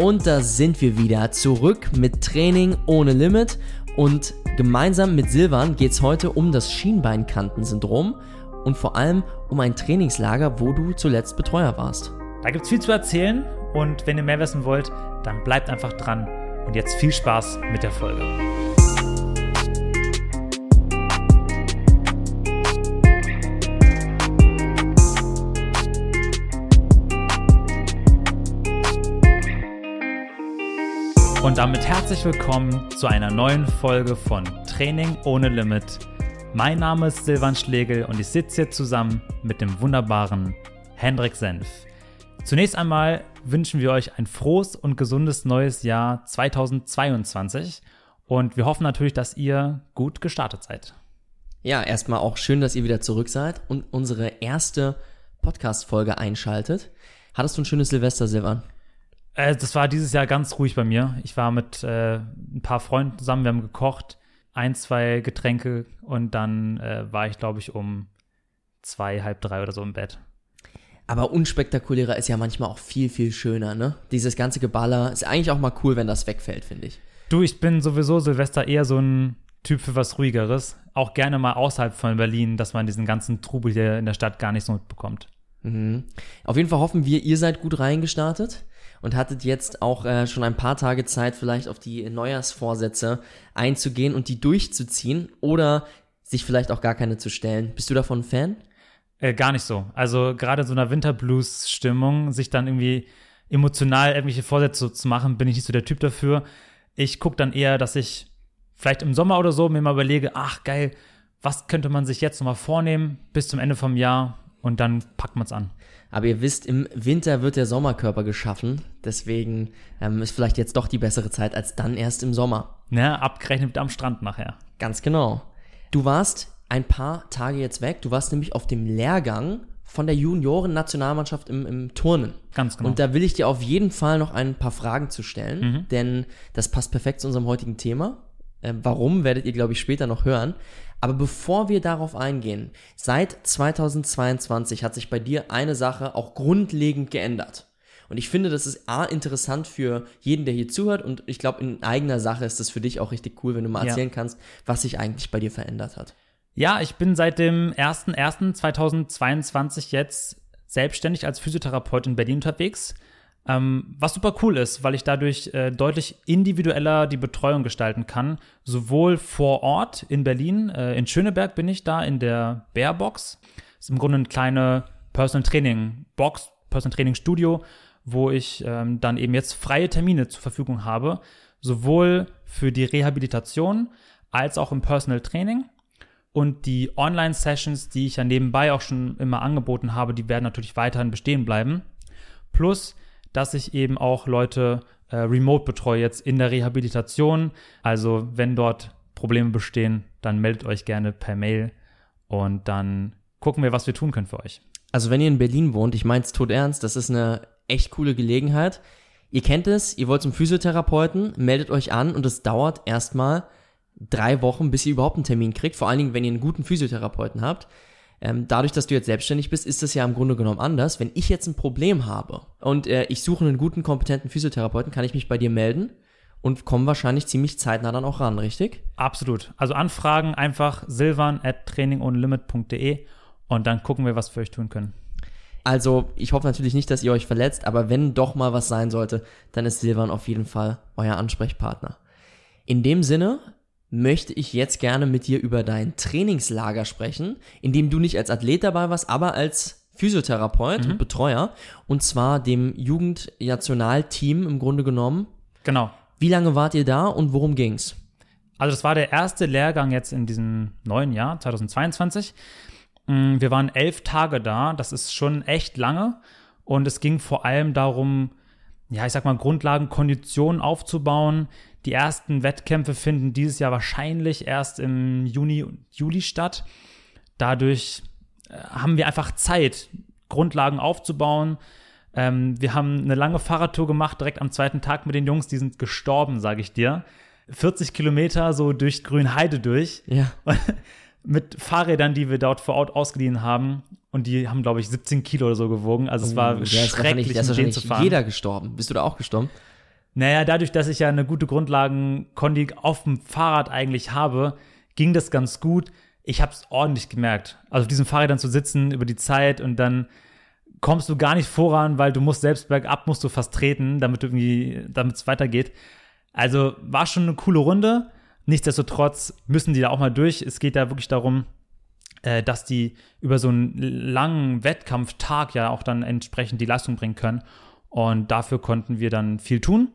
Und da sind wir wieder zurück mit Training ohne Limit. Und gemeinsam mit Silvan geht es heute um das Schienbeinkantensyndrom und vor allem um ein Trainingslager, wo du zuletzt Betreuer warst. Da gibt es viel zu erzählen und wenn ihr mehr wissen wollt, dann bleibt einfach dran. Und jetzt viel Spaß mit der Folge. Und damit herzlich willkommen zu einer neuen Folge von Training ohne Limit. Mein Name ist Silvan Schlegel und ich sitze hier zusammen mit dem wunderbaren Hendrik Senf. Zunächst einmal wünschen wir euch ein frohes und gesundes neues Jahr 2022 und wir hoffen natürlich, dass ihr gut gestartet seid. Ja, erstmal auch schön, dass ihr wieder zurück seid und unsere erste Podcast-Folge einschaltet. Hattest du ein schönes Silvester, Silvan? Äh, das war dieses Jahr ganz ruhig bei mir. Ich war mit äh, ein paar Freunden zusammen, wir haben gekocht, ein, zwei Getränke und dann äh, war ich, glaube ich, um zwei, halb drei oder so im Bett. Aber unspektakulärer ist ja manchmal auch viel, viel schöner, ne? Dieses ganze Geballer ist eigentlich auch mal cool, wenn das wegfällt, finde ich. Du, ich bin sowieso Silvester eher so ein Typ für was Ruhigeres. Auch gerne mal außerhalb von Berlin, dass man diesen ganzen Trubel hier in der Stadt gar nicht so mitbekommt. Mhm. Auf jeden Fall hoffen wir, ihr seid gut reingestartet und hattet jetzt auch äh, schon ein paar Tage Zeit, vielleicht auf die Neujahrsvorsätze einzugehen und die durchzuziehen oder sich vielleicht auch gar keine zu stellen. Bist du davon ein Fan? Äh, gar nicht so. Also gerade so einer Winterblues-Stimmung, sich dann irgendwie emotional irgendwelche Vorsätze zu machen, bin ich nicht so der Typ dafür. Ich gucke dann eher, dass ich vielleicht im Sommer oder so mir mal überlege, ach geil, was könnte man sich jetzt nochmal vornehmen bis zum Ende vom Jahr und dann packt man es an. Aber ihr wisst, im Winter wird der Sommerkörper geschaffen. Deswegen ähm, ist vielleicht jetzt doch die bessere Zeit als dann erst im Sommer. Ja, abgerechnet am Strand nachher. Ganz genau. Du warst ein paar Tage jetzt weg. Du warst nämlich auf dem Lehrgang von der Junioren-Nationalmannschaft im, im Turnen. Ganz genau. Und da will ich dir auf jeden Fall noch ein paar Fragen zu stellen, mhm. denn das passt perfekt zu unserem heutigen Thema. Äh, warum werdet ihr, glaube ich, später noch hören. Aber bevor wir darauf eingehen, seit 2022 hat sich bei dir eine Sache auch grundlegend geändert. Und ich finde, das ist A, interessant für jeden, der hier zuhört. Und ich glaube, in eigener Sache ist das für dich auch richtig cool, wenn du mal erzählen ja. kannst, was sich eigentlich bei dir verändert hat. Ja, ich bin seit dem 01.01.2022 jetzt selbstständig als Physiotherapeut in Berlin unterwegs. Ähm, was super cool ist, weil ich dadurch äh, deutlich individueller die Betreuung gestalten kann. Sowohl vor Ort in Berlin, äh, in Schöneberg bin ich da in der Bearbox. Das ist im Grunde eine kleine Personal Training Box, Personal Training Studio, wo ich ähm, dann eben jetzt freie Termine zur Verfügung habe. Sowohl für die Rehabilitation als auch im Personal Training. Und die Online-Sessions, die ich ja nebenbei auch schon immer angeboten habe, die werden natürlich weiterhin bestehen bleiben. Plus dass ich eben auch Leute äh, remote betreue jetzt in der Rehabilitation. Also wenn dort Probleme bestehen, dann meldet euch gerne per Mail und dann gucken wir, was wir tun können für euch. Also wenn ihr in Berlin wohnt, ich meine es tot ernst, das ist eine echt coole Gelegenheit. Ihr kennt es, ihr wollt zum Physiotherapeuten, meldet euch an und es dauert erstmal drei Wochen, bis ihr überhaupt einen Termin kriegt. Vor allen Dingen, wenn ihr einen guten Physiotherapeuten habt. Ähm, dadurch, dass du jetzt selbstständig bist, ist das ja im Grunde genommen anders. Wenn ich jetzt ein Problem habe und äh, ich suche einen guten, kompetenten Physiotherapeuten, kann ich mich bei dir melden und komme wahrscheinlich ziemlich zeitnah dann auch ran, richtig? Absolut. Also Anfragen einfach silvan at trainingonlimit.de und dann gucken wir, was wir euch tun können. Also, ich hoffe natürlich nicht, dass ihr euch verletzt, aber wenn doch mal was sein sollte, dann ist Silvan auf jeden Fall euer Ansprechpartner. In dem Sinne, möchte ich jetzt gerne mit dir über dein Trainingslager sprechen, in dem du nicht als Athlet dabei warst, aber als Physiotherapeut mhm. und Betreuer. Und zwar dem Jugendnationalteam im Grunde genommen. Genau. Wie lange wart ihr da und worum ging's? Also das war der erste Lehrgang jetzt in diesem neuen Jahr, 2022. Mm, wir waren elf Tage da, das ist schon echt lange. Und es ging vor allem darum, ja, ich sag mal, Grundlagen, Konditionen aufzubauen, die ersten Wettkämpfe finden dieses Jahr wahrscheinlich erst im Juni und Juli statt. Dadurch äh, haben wir einfach Zeit, Grundlagen aufzubauen. Ähm, wir haben eine lange Fahrradtour gemacht, direkt am zweiten Tag mit den Jungs. Die sind gestorben, sage ich dir. 40 Kilometer so durch Grünheide durch. Ja. mit Fahrrädern, die wir dort vor Ort ausgeliehen haben. Und die haben, glaube ich, 17 Kilo oder so gewogen. Also es war oh, schrecklich, mit denen zu fahren. Jeder gestorben. Bist du da auch gestorben? Naja, dadurch, dass ich ja eine gute Grundlagenkondi auf dem Fahrrad eigentlich habe, ging das ganz gut. Ich habe es ordentlich gemerkt. Also auf diesem Fahrrad dann zu sitzen über die Zeit und dann kommst du gar nicht voran, weil du musst selbst bergab musst du fast treten, damit irgendwie, damit es weitergeht. Also war schon eine coole Runde. Nichtsdestotrotz müssen die da auch mal durch. Es geht da wirklich darum, äh, dass die über so einen langen Wettkampftag ja auch dann entsprechend die Leistung bringen können. Und dafür konnten wir dann viel tun.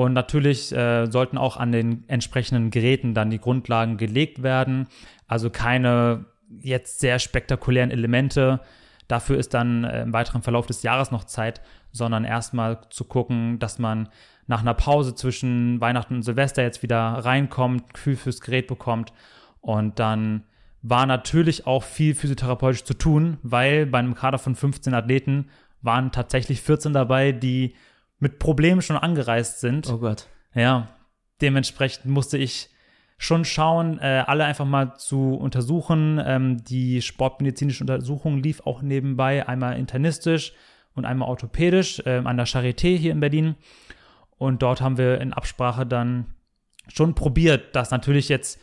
Und natürlich äh, sollten auch an den entsprechenden Geräten dann die Grundlagen gelegt werden. Also keine jetzt sehr spektakulären Elemente. Dafür ist dann äh, im weiteren Verlauf des Jahres noch Zeit, sondern erstmal zu gucken, dass man nach einer Pause zwischen Weihnachten und Silvester jetzt wieder reinkommt, Gefühl fürs Gerät bekommt. Und dann war natürlich auch viel physiotherapeutisch zu tun, weil bei einem Kader von 15 Athleten waren tatsächlich 14 dabei, die mit Problemen schon angereist sind. Oh Gott. Ja, dementsprechend musste ich schon schauen, äh, alle einfach mal zu untersuchen. Ähm, die sportmedizinische Untersuchung lief auch nebenbei einmal internistisch und einmal orthopädisch äh, an der Charité hier in Berlin. Und dort haben wir in Absprache dann schon probiert, dass natürlich jetzt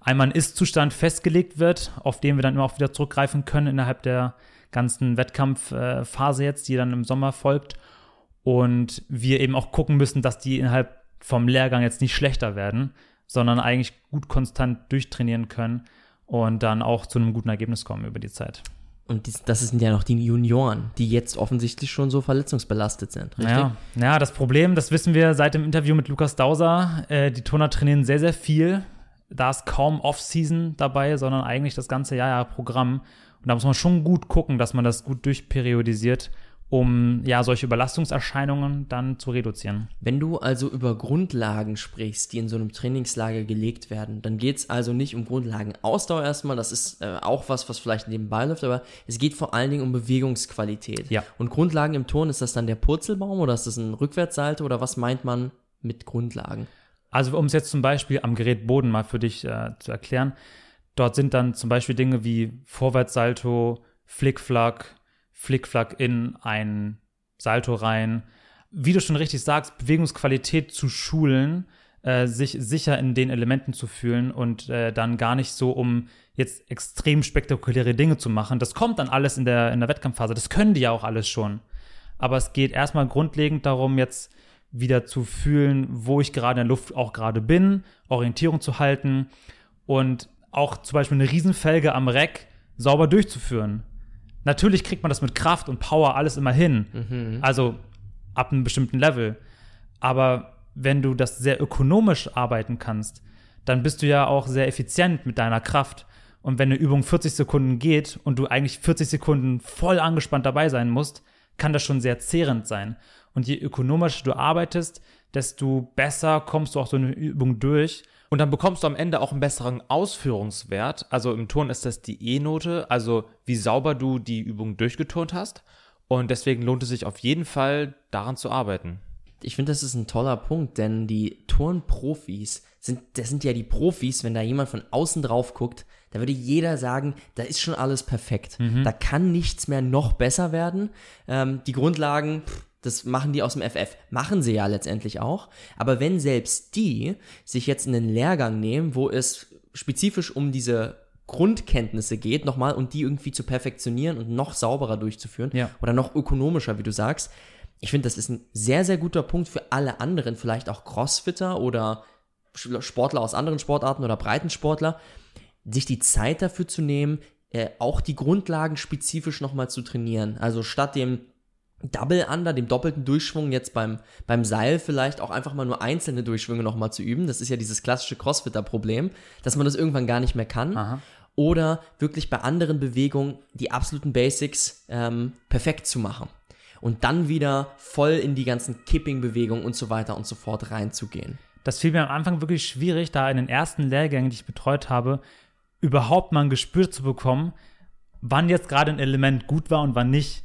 einmal ein Ist-Zustand festgelegt wird, auf den wir dann immer auch wieder zurückgreifen können innerhalb der ganzen Wettkampfphase jetzt, die dann im Sommer folgt. Und wir eben auch gucken müssen, dass die innerhalb vom Lehrgang jetzt nicht schlechter werden, sondern eigentlich gut konstant durchtrainieren können und dann auch zu einem guten Ergebnis kommen über die Zeit. Und das sind ja noch die Junioren, die jetzt offensichtlich schon so verletzungsbelastet sind, richtig? Ja, ja das Problem, das wissen wir seit dem Interview mit Lukas Dauser, äh, die Turner trainieren sehr, sehr viel. Da ist kaum Off-Season dabei, sondern eigentlich das ganze Jahr, Jahr Programm. Und da muss man schon gut gucken, dass man das gut durchperiodisiert, um ja solche Überlastungserscheinungen dann zu reduzieren. Wenn du also über Grundlagen sprichst, die in so einem Trainingslager gelegt werden, dann geht es also nicht um Grundlagenausdauer erstmal, das ist äh, auch was, was vielleicht nebenbei läuft, aber es geht vor allen Dingen um Bewegungsqualität. Ja. Und Grundlagen im Turn, ist das dann der Purzelbaum oder ist das ein Rückwärtssalto oder was meint man mit Grundlagen? Also um es jetzt zum Beispiel am Gerät Boden mal für dich äh, zu erklären, Dort sind dann zum Beispiel Dinge wie Vorwärtssalto, Flickflack, Flickflack in ein Salto rein. Wie du schon richtig sagst, Bewegungsqualität zu schulen, äh, sich sicher in den Elementen zu fühlen und äh, dann gar nicht so, um jetzt extrem spektakuläre Dinge zu machen. Das kommt dann alles in der, in der Wettkampfphase. Das können die ja auch alles schon. Aber es geht erstmal grundlegend darum, jetzt wieder zu fühlen, wo ich gerade in der Luft auch gerade bin, Orientierung zu halten und auch zum Beispiel eine Riesenfelge am Reck sauber durchzuführen. Natürlich kriegt man das mit Kraft und Power alles immer hin. Mhm. Also ab einem bestimmten Level. Aber wenn du das sehr ökonomisch arbeiten kannst, dann bist du ja auch sehr effizient mit deiner Kraft. Und wenn eine Übung 40 Sekunden geht und du eigentlich 40 Sekunden voll angespannt dabei sein musst, kann das schon sehr zehrend sein. Und je ökonomischer du arbeitest, desto besser kommst du auch so eine Übung durch und dann bekommst du am Ende auch einen besseren Ausführungswert. Also im Turn ist das die E-Note, also wie sauber du die Übung durchgeturnt hast. Und deswegen lohnt es sich auf jeden Fall, daran zu arbeiten. Ich finde, das ist ein toller Punkt, denn die Turnprofis sind, das sind ja die Profis, wenn da jemand von außen drauf guckt, da würde jeder sagen, da ist schon alles perfekt. Mhm. Da kann nichts mehr noch besser werden. Ähm, die Grundlagen, pff, das machen die aus dem FF. Machen sie ja letztendlich auch. Aber wenn selbst die sich jetzt einen Lehrgang nehmen, wo es spezifisch um diese Grundkenntnisse geht, nochmal, und die irgendwie zu perfektionieren und noch sauberer durchzuführen ja. oder noch ökonomischer, wie du sagst. Ich finde, das ist ein sehr, sehr guter Punkt für alle anderen, vielleicht auch Crossfitter oder Sportler aus anderen Sportarten oder Breitensportler, sich die Zeit dafür zu nehmen, äh, auch die Grundlagen spezifisch nochmal zu trainieren. Also statt dem Double Under, dem doppelten Durchschwung jetzt beim, beim Seil vielleicht auch einfach mal nur einzelne Durchschwünge nochmal zu üben. Das ist ja dieses klassische Crossfitter-Problem, dass man das irgendwann gar nicht mehr kann. Aha. Oder wirklich bei anderen Bewegungen die absoluten Basics ähm, perfekt zu machen. Und dann wieder voll in die ganzen Kipping-Bewegungen und so weiter und so fort reinzugehen. Das fiel mir am Anfang wirklich schwierig, da in den ersten Lehrgängen, die ich betreut habe, überhaupt mal ein Gespür zu bekommen, wann jetzt gerade ein Element gut war und wann nicht.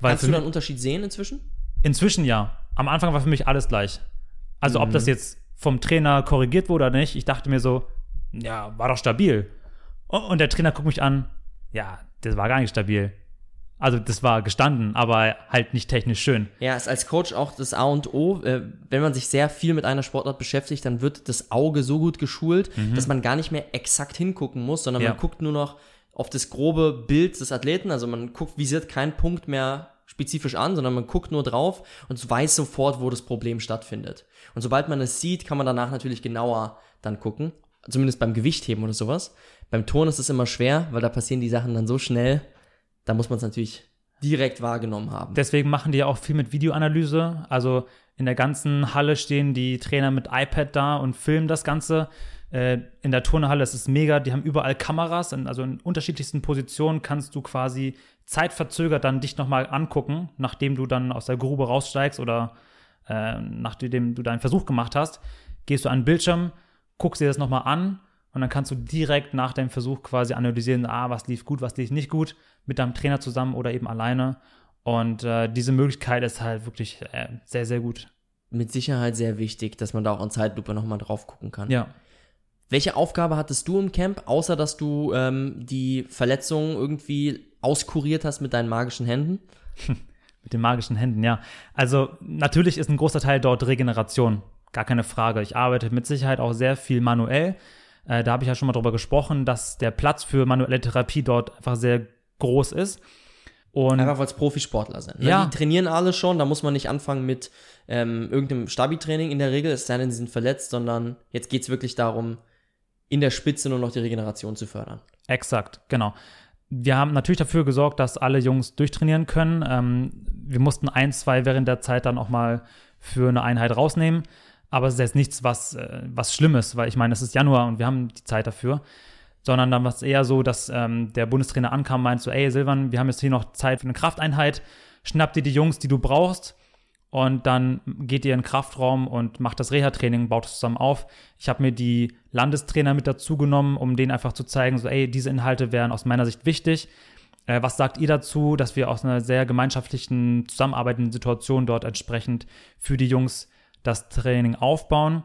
Weil Kannst du da einen Unterschied sehen inzwischen? Inzwischen ja. Am Anfang war für mich alles gleich. Also mhm. ob das jetzt vom Trainer korrigiert wurde oder nicht, ich dachte mir so, ja, war doch stabil. Und der Trainer guckt mich an, ja, das war gar nicht stabil. Also das war gestanden, aber halt nicht technisch schön. Ja, ist als Coach auch das A und O. Äh, wenn man sich sehr viel mit einer Sportart beschäftigt, dann wird das Auge so gut geschult, dass man gar nicht mehr exakt hingucken muss, sondern Ja. man guckt nur noch auf das grobe Bild des Athleten. Also man guckt, visiert keinen Punkt mehr spezifisch an, sondern man guckt nur drauf und weiß sofort, wo das Problem stattfindet. Und sobald man es sieht, kann man danach natürlich genauer dann gucken. Zumindest beim Gewichtheben oder sowas. Beim Turn ist es immer schwer, weil da passieren die Sachen dann so schnell. Da muss man es natürlich direkt wahrgenommen haben. Deswegen machen die ja auch viel mit Videoanalyse. Also in der ganzen Halle stehen die Trainer mit iPad da und filmen das Ganze. Äh, in der Turnhalle ist es mega. Die haben überall Kameras. In, also in unterschiedlichsten Positionen kannst du quasi zeitverzögert dann dich nochmal angucken, nachdem du dann aus der Grube raussteigst oder äh, nachdem du deinen Versuch gemacht hast. Gehst du an den Bildschirm, guckst dir das nochmal an und dann kannst du direkt nach deinem Versuch quasi analysieren, ah, was lief gut, was lief nicht gut, mit deinem Trainer zusammen oder eben alleine. Und äh, diese Möglichkeit ist halt wirklich äh, sehr, sehr gut. mit Sicherheit sehr wichtig, dass man da auch in Zeitlupe nochmal drauf gucken kann. Ja. Welche Aufgabe hattest du im Camp, außer dass du ähm, die Verletzungen irgendwie auskuriert hast mit deinen magischen Händen? Mit den magischen Händen, ja. Also natürlich ist ein großer Teil dort Regeneration. Gar keine Frage. Ich arbeite mit Sicherheit auch sehr viel manuell. Äh, da habe ich ja schon mal drüber gesprochen, dass der Platz für manuelle Therapie dort einfach sehr groß ist. Und Einfach weil es Profisportler sind. Ne? Ja. Die trainieren alle schon, da muss man nicht anfangen mit ähm, irgendeinem Stabi-Training in der Regel, es sei denn, sie sind verletzt, sondern jetzt geht's wirklich darum, in der Spitze nur noch die Regeneration zu fördern. Exakt, genau. Wir haben natürlich dafür gesorgt, dass alle Jungs durchtrainieren können. Ähm, wir mussten ein, zwei während der Zeit dann auch mal für eine Einheit rausnehmen. Aber es ist jetzt nichts, was, äh, was Schlimmes, weil ich meine, es ist Januar und wir haben die Zeit dafür. Sondern dann war es eher so, dass ähm, der Bundestrainer ankam und meinte so, ey Silvan, wir haben jetzt hier noch Zeit für eine Krafteinheit. Schnapp dir die Jungs, die du brauchst. Und dann geht ihr in den Kraftraum und macht das Reha-Training, baut es zusammen auf. Ich habe mir die Landestrainer mit dazu genommen, um denen einfach zu zeigen, so, ey, diese Inhalte wären aus meiner Sicht wichtig. Äh, was sagt ihr dazu, dass wir aus einer sehr gemeinschaftlichen, zusammenarbeitenden Situation dort entsprechend für die Jungs das Training aufbauen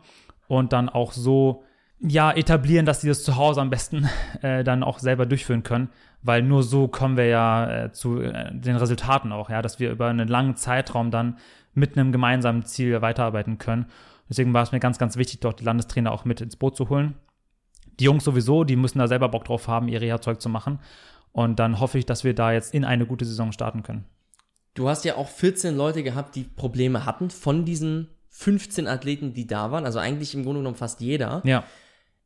und dann auch so ja, etablieren, dass sie das zu Hause am besten äh, dann auch selber durchführen können, weil nur so kommen wir ja äh, zu äh, den Resultaten auch, ja, dass wir über einen langen Zeitraum dann mit einem gemeinsamen Ziel weiterarbeiten können. Deswegen war es mir ganz, ganz wichtig, dort die Landestrainer auch mit ins Boot zu holen. Die Jungs sowieso, die müssen da selber Bock drauf haben, ihr Reha-Zeug zu machen. Und dann hoffe ich, dass wir da jetzt in eine gute Saison starten können. Du hast ja auch 14 Leute gehabt, die Probleme hatten von diesen 15 Athleten, die da waren, also eigentlich im Grunde genommen fast jeder. Ja.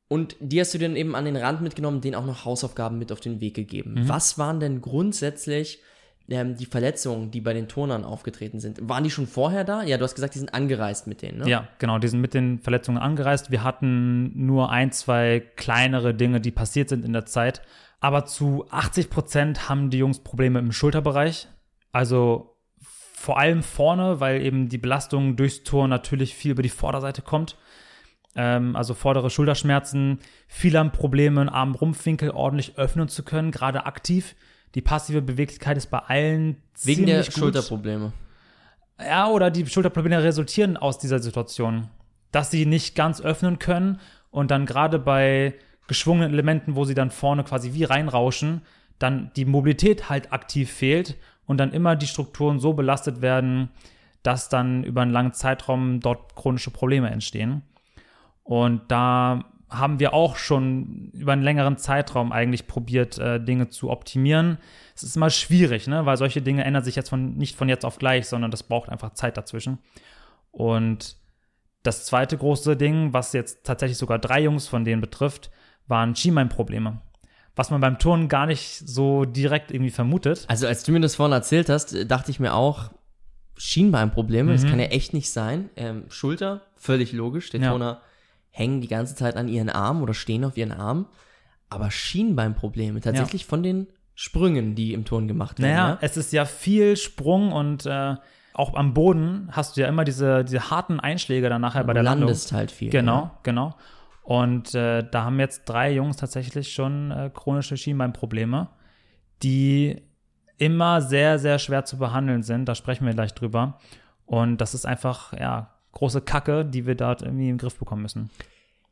Und die hast du dann eben an den Rand mitgenommen, denen auch noch Hausaufgaben mit auf den Weg gegeben. Mhm. Was waren denn grundsätzlich ähm, die Verletzungen, die bei den Turnern aufgetreten sind? Waren die schon vorher da? Ja, du hast gesagt, die sind angereist mit denen, ne? Ja, genau, die sind mit den Verletzungen angereist. Wir hatten nur ein, zwei kleinere Dinge, die passiert sind in der Zeit. Aber zu 80 Prozent haben die Jungs Probleme im Schulterbereich. Also vor allem vorne, weil eben die Belastung durchs Tor natürlich viel über die Vorderseite kommt. Ähm, also vordere Schulterschmerzen. Viele haben Probleme, einen Arm-Rumpfwinkel ordentlich öffnen zu können, gerade aktiv. Die passive Beweglichkeit ist bei allen Wegen der ziemlich gut. Schulterprobleme. Ja, oder die Schulterprobleme resultieren aus dieser Situation. Dass sie nicht ganz öffnen können und dann gerade bei geschwungenen Elementen, wo sie dann vorne quasi wie reinrauschen, dann die Mobilität halt aktiv fehlt und dann immer die Strukturen so belastet werden, dass dann über einen langen Zeitraum dort chronische Probleme entstehen. Und da haben wir auch schon über einen längeren Zeitraum eigentlich probiert, äh, Dinge zu optimieren. Es ist immer schwierig, ne? weil solche Dinge ändern sich jetzt von, nicht von jetzt auf gleich, sondern das braucht einfach Zeit dazwischen. Und das zweite große Ding, was jetzt tatsächlich sogar drei Jungs von denen betrifft, waren Schienbeinprobleme. Was man beim Turnen gar nicht so direkt irgendwie vermutet. Also als du mir das vorhin erzählt hast, äh, dachte ich mir auch, Schienbeinprobleme, das Mhm. kann ja echt nicht sein. Ähm, Schulter, völlig logisch. Die Ja. Turner hängen die ganze Zeit an ihren Armen oder stehen auf ihren Armen. Aber Schienbeinprobleme, tatsächlich von den Sprüngen, die im Turn gemacht werden. Naja, ja? es ist ja viel Sprung und äh, auch am Boden hast du ja immer diese, diese harten Einschläge dann nachher bei der du Landung. landest halt viel. Genau, Ja. genau. Und äh, da haben jetzt drei Jungs tatsächlich schon äh, chronische Schienbeinprobleme, die immer sehr, sehr schwer zu behandeln sind. Da sprechen wir gleich drüber. Und das ist einfach, ja, große Kacke, die wir dort irgendwie im Griff bekommen müssen.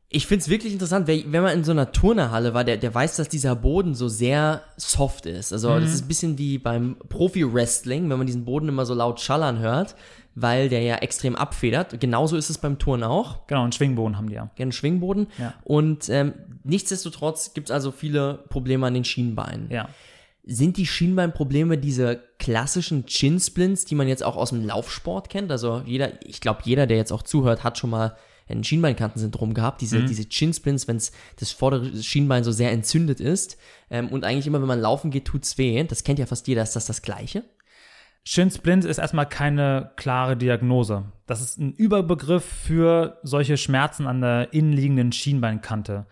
Ich find's wirklich interessant, wenn man in so einer Turnerhalle war, der, der weiß, dass dieser Boden so sehr soft ist. Also das ist ein bisschen wie beim Profi-Wrestling, wenn man diesen Boden immer so laut schallern hört, weil der ja extrem abfedert. Genauso ist es beim Turnen auch. Genau, einen Schwingboden haben die ja. Gerne Schwingboden. Ja. Und ähm, nichtsdestotrotz gibt's also viele Probleme an den Schienbeinen. Ja. Sind die Schienbeinprobleme diese klassischen Chin-Splints, die man jetzt auch aus dem Laufsport kennt? Also jeder, ich glaube, jeder, der jetzt auch zuhört, hat schon mal ein Schienbeinkantensyndrom gehabt. Diese, diese Chin-Splints, wenn das vordere Schienbein so sehr entzündet ist. Ähm, und eigentlich immer, wenn man laufen geht, tut's weh. Das kennt ja fast jeder. Ist das das Gleiche? Shin Splint ist erstmal keine klare Diagnose. Das ist ein Überbegriff für solche Schmerzen an der innenliegenden Schienbeinkante.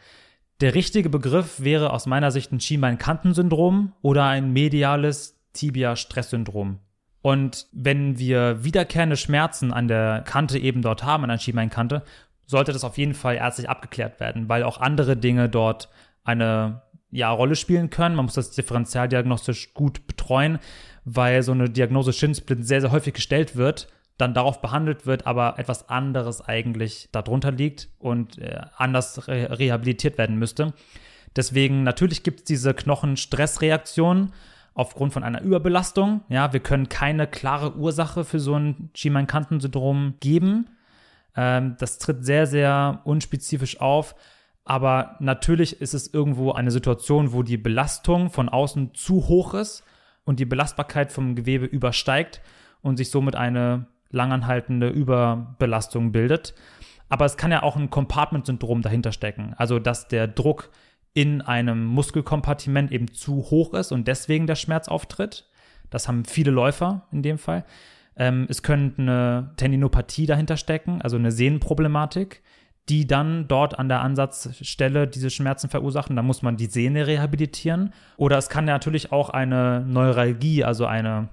Der richtige Begriff wäre aus meiner Sicht ein Schienbeinkantensyndrom oder ein mediales Tibia-Stresssyndrom. Und wenn wir wiederkehrende Schmerzen an der Kante eben dort haben, an der Schienbeinkante, sollte das auf jeden Fall ärztlich abgeklärt werden, weil auch andere Dinge dort eine ja, Rolle spielen können. Man muss das differenzialdiagnostisch gut betreuen, weil so eine Diagnose Shinsplit sehr, sehr häufig gestellt wird, dann darauf behandelt wird, aber etwas anderes eigentlich darunter liegt und äh, anders re rehabilitiert werden müsste. Deswegen natürlich gibt es diese Knochenstressreaktion aufgrund von einer Überbelastung. Ja, wir können keine klare Ursache für so ein Schienbeinkantensyndrom geben. Ähm, das tritt sehr, sehr unspezifisch auf. Aber natürlich ist es irgendwo eine Situation, wo die Belastung von außen zu hoch ist und die Belastbarkeit vom Gewebe übersteigt und sich somit eine langanhaltende Überbelastung bildet. Aber es kann ja auch ein Compartment-Syndrom dahinter stecken. Also, dass der Druck in einem Muskelkompartiment eben zu hoch ist und deswegen der Schmerz auftritt. Das haben viele Läufer in dem Fall. Ähm, es könnte eine Tendinopathie dahinter stecken, also eine Sehnenproblematik, die dann dort an der Ansatzstelle diese Schmerzen verursachen. Da muss man die Sehne rehabilitieren. Oder es kann ja natürlich auch eine Neuralgie, also eine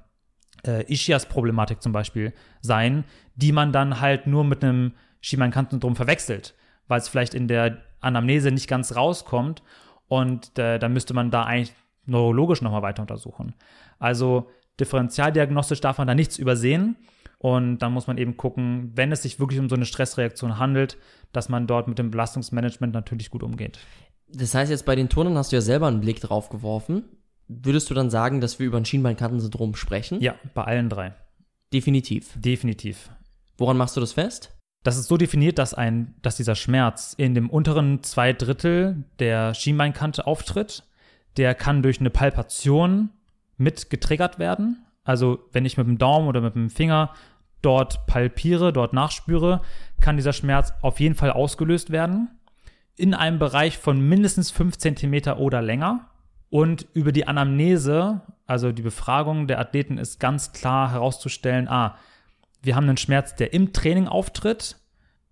äh, Ischias-Problematik zum Beispiel sein, die man dann halt nur mit einem Schienbeinkantensyndrom verwechselt, weil es vielleicht in der Anamnese nicht ganz rauskommt und äh, dann müsste man da eigentlich neurologisch nochmal weiter untersuchen. Also differentialdiagnostisch darf man da nichts übersehen und dann muss man eben gucken, wenn es sich wirklich um so eine Stressreaktion handelt, dass man dort mit dem Belastungsmanagement natürlich gut umgeht. Das heißt, jetzt bei den Turnern hast du ja selber einen Blick drauf geworfen. Würdest du dann sagen, dass wir über ein Schienbeinkantensyndrom sprechen? Ja, bei allen drei. Definitiv. Definitiv. Woran machst du das fest? Das ist so definiert, dass, ein, dass dieser Schmerz in dem unteren zwei Drittel der Schienbeinkante auftritt. Der kann durch eine Palpation mit getriggert werden. Also wenn ich mit dem Daumen oder mit dem Finger dort palpiere, dort nachspüre, kann dieser Schmerz auf jeden Fall ausgelöst werden. In einem Bereich von mindestens 5 cm oder länger. Und über die Anamnese, also die Befragung der Athleten, ist ganz klar herauszustellen, ah, wir haben einen Schmerz, der im Training auftritt,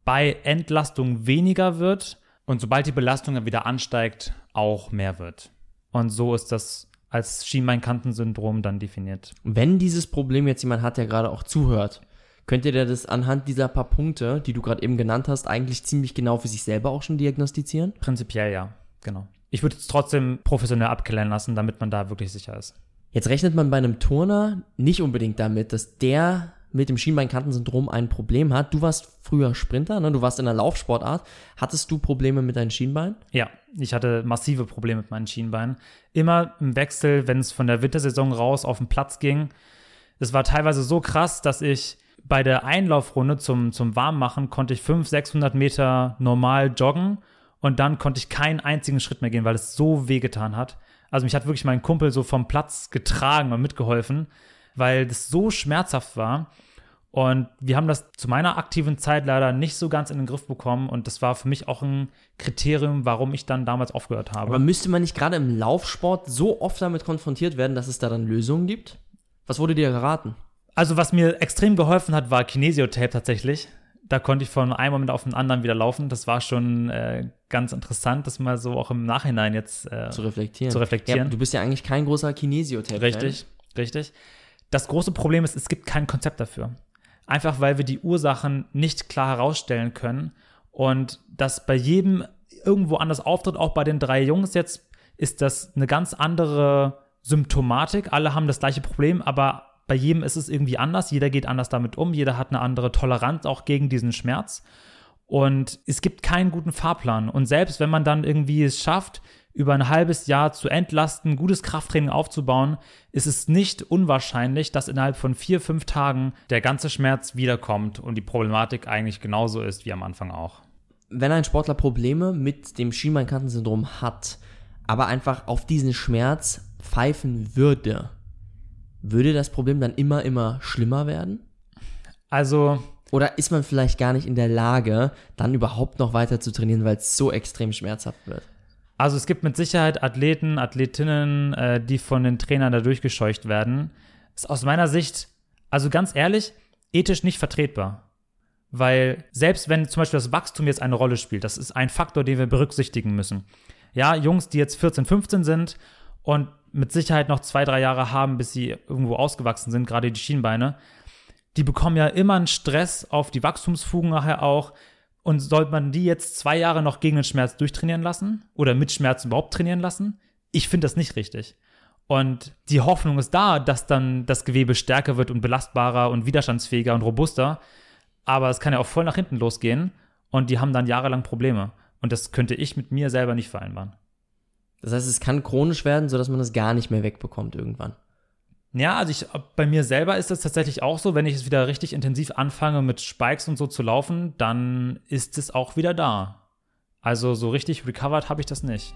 bei Entlastung weniger wird Und sobald die Belastung dann wieder ansteigt, auch mehr wird. und so ist das als Schienbeinkantensyndrom dann definiert. Wenn dieses Problem jetzt jemand hat, der gerade auch zuhört, könnte der das anhand dieser paar Punkte, die du gerade eben genannt hast, eigentlich ziemlich genau für sich selber auch schon diagnostizieren? Prinzipiell ja, genau. Ich würde es trotzdem professionell abklären lassen, damit man da wirklich sicher ist. Jetzt rechnet man bei einem Turner nicht unbedingt damit, dass der mit dem Schienbeinkantensyndrom ein Problem hat. Du warst früher Sprinter, ne? du warst in der Laufsportart. Hattest du Probleme mit deinen Schienbeinen? Ja, ich hatte massive Probleme mit meinen Schienbeinen. Immer im Wechsel, wenn es von der Wintersaison raus auf den Platz ging. Es war teilweise so krass, dass ich bei der Einlaufrunde zum, zum Warmmachen konnte ich 500, 600 Meter normal joggen und dann konnte ich keinen einzigen Schritt mehr gehen, weil es so wehgetan hat. Also mich hat wirklich mein Kumpel so vom Platz getragen und mitgeholfen, weil das so schmerzhaft war. Und wir haben das zu meiner aktiven Zeit leider nicht so ganz in den Griff bekommen. Und das war für mich auch ein Kriterium, warum ich dann damals aufgehört habe. Aber müsste man nicht gerade im Laufsport so oft damit konfrontiert werden, dass es da dann Lösungen gibt? Was wurde dir geraten? Also, was mir extrem geholfen hat, war Kinesiotape tatsächlich. Da konnte ich von einem Moment auf den anderen wieder laufen. Das war schon äh, ganz interessant, das mal so auch im Nachhinein jetzt äh, Zu reflektieren. Zu reflektieren. Ja, du bist ja eigentlich kein großer Kinesiotape. Richtig, richtig. Das große Problem ist, es gibt kein Konzept dafür. Einfach weil wir die Ursachen nicht klar herausstellen können und das bei jedem irgendwo anders auftritt, auch bei den drei Jungs jetzt, ist das eine ganz andere Symptomatik. Alle haben das gleiche Problem, aber bei jedem ist es irgendwie anders. Jeder geht anders damit um. Jeder hat eine andere Toleranz auch gegen diesen Schmerz. Und es gibt keinen guten Fahrplan. Und selbst wenn man dann irgendwie es schafft, über ein halbes Jahr zu entlasten, gutes Krafttraining aufzubauen, ist es nicht unwahrscheinlich, dass innerhalb von vier, fünf Tagen der ganze Schmerz wiederkommt und die Problematik eigentlich genauso ist wie am Anfang auch. Wenn ein Sportler Probleme mit dem Schienbeinkantensyndrom hat, aber einfach auf diesen Schmerz pfeifen würde, würde das Problem dann immer, immer schlimmer werden? Also. Oder ist man vielleicht gar nicht in der Lage, dann überhaupt noch weiter zu trainieren, weil es so extrem schmerzhaft wird? Also es gibt mit Sicherheit Athleten, Athletinnen, äh, die von den Trainern da durchgescheucht werden. Ist aus meiner Sicht, also ganz ehrlich, ethisch nicht vertretbar. Weil selbst wenn zum Beispiel das Wachstum jetzt eine Rolle spielt, das ist ein Faktor, den wir berücksichtigen müssen. Ja, Jungs, die jetzt 14, 15 sind und mit Sicherheit noch zwei, drei Jahre haben, bis sie irgendwo ausgewachsen sind, gerade die Schienbeine, die bekommen ja immer einen Stress auf die Wachstumsfugen nachher auch. Und sollte man die jetzt zwei Jahre noch gegen den Schmerz durchtrainieren lassen oder mit Schmerz überhaupt trainieren lassen? Ich finde das nicht richtig. Und die Hoffnung ist da, dass dann das Gewebe stärker wird und belastbarer und widerstandsfähiger und robuster. Aber es kann ja auch voll nach hinten losgehen und die haben dann jahrelang Probleme. Und das könnte ich mit mir selber nicht vereinbaren. Das heißt, es kann chronisch werden, sodass man das gar nicht mehr wegbekommt irgendwann. Ja, also ich, bei mir selber ist es tatsächlich auch so, wenn ich es wieder richtig intensiv anfange mit Spikes und so zu laufen, dann ist es auch wieder da. Also so richtig recovered habe ich das nicht.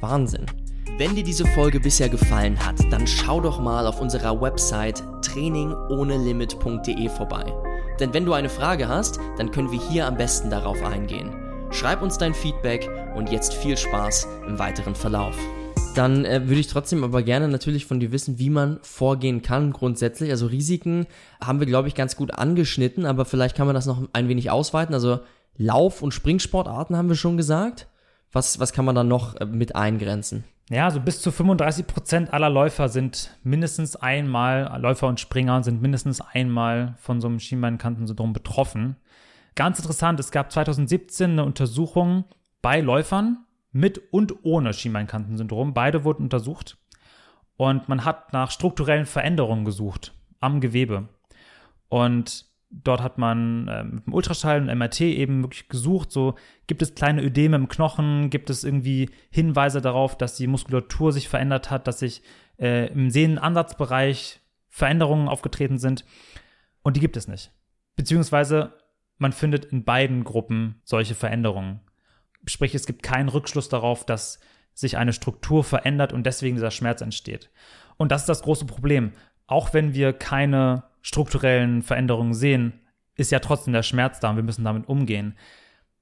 Wahnsinn. Wenn dir diese Folge bisher gefallen hat, dann schau doch mal auf unserer Website trainingohnelimit.de vorbei. Denn wenn du eine Frage hast, dann können wir hier am besten darauf eingehen. Schreib uns dein Feedback und jetzt viel Spaß im weiteren Verlauf. Dann äh, würde ich trotzdem aber gerne natürlich von dir wissen, wie man vorgehen kann grundsätzlich. Also Risiken haben wir, glaube ich, ganz gut angeschnitten, aber vielleicht kann man das noch ein wenig ausweiten. Also Lauf- und Springsportarten haben wir schon gesagt. Was, was kann man dann noch äh, mit eingrenzen? Ja, so bis zu 35 Prozent aller Läufer sind mindestens einmal, Läufer und Springer sind mindestens einmal von so einem Schienbeinkantensyndrom betroffen. Ganz interessant, es gab 2017 eine Untersuchung bei Läufern, mit und ohne Schienbeinkantensyndrom. Beide wurden untersucht und man hat nach strukturellen Veränderungen gesucht am Gewebe. Und dort hat man äh, mit dem Ultraschall und MRT eben wirklich gesucht, so gibt es kleine Ödeme im Knochen, gibt es irgendwie Hinweise darauf, dass die Muskulatur sich verändert hat, dass sich äh, im Sehnenansatzbereich Veränderungen aufgetreten sind. Und die gibt es nicht. Beziehungsweise man findet in beiden Gruppen solche Veränderungen. Sprich, es gibt keinen Rückschluss darauf, dass sich eine Struktur verändert und deswegen dieser Schmerz entsteht. Und das ist das große Problem. Auch wenn wir keine strukturellen Veränderungen sehen, ist ja trotzdem der Schmerz da und wir müssen damit umgehen.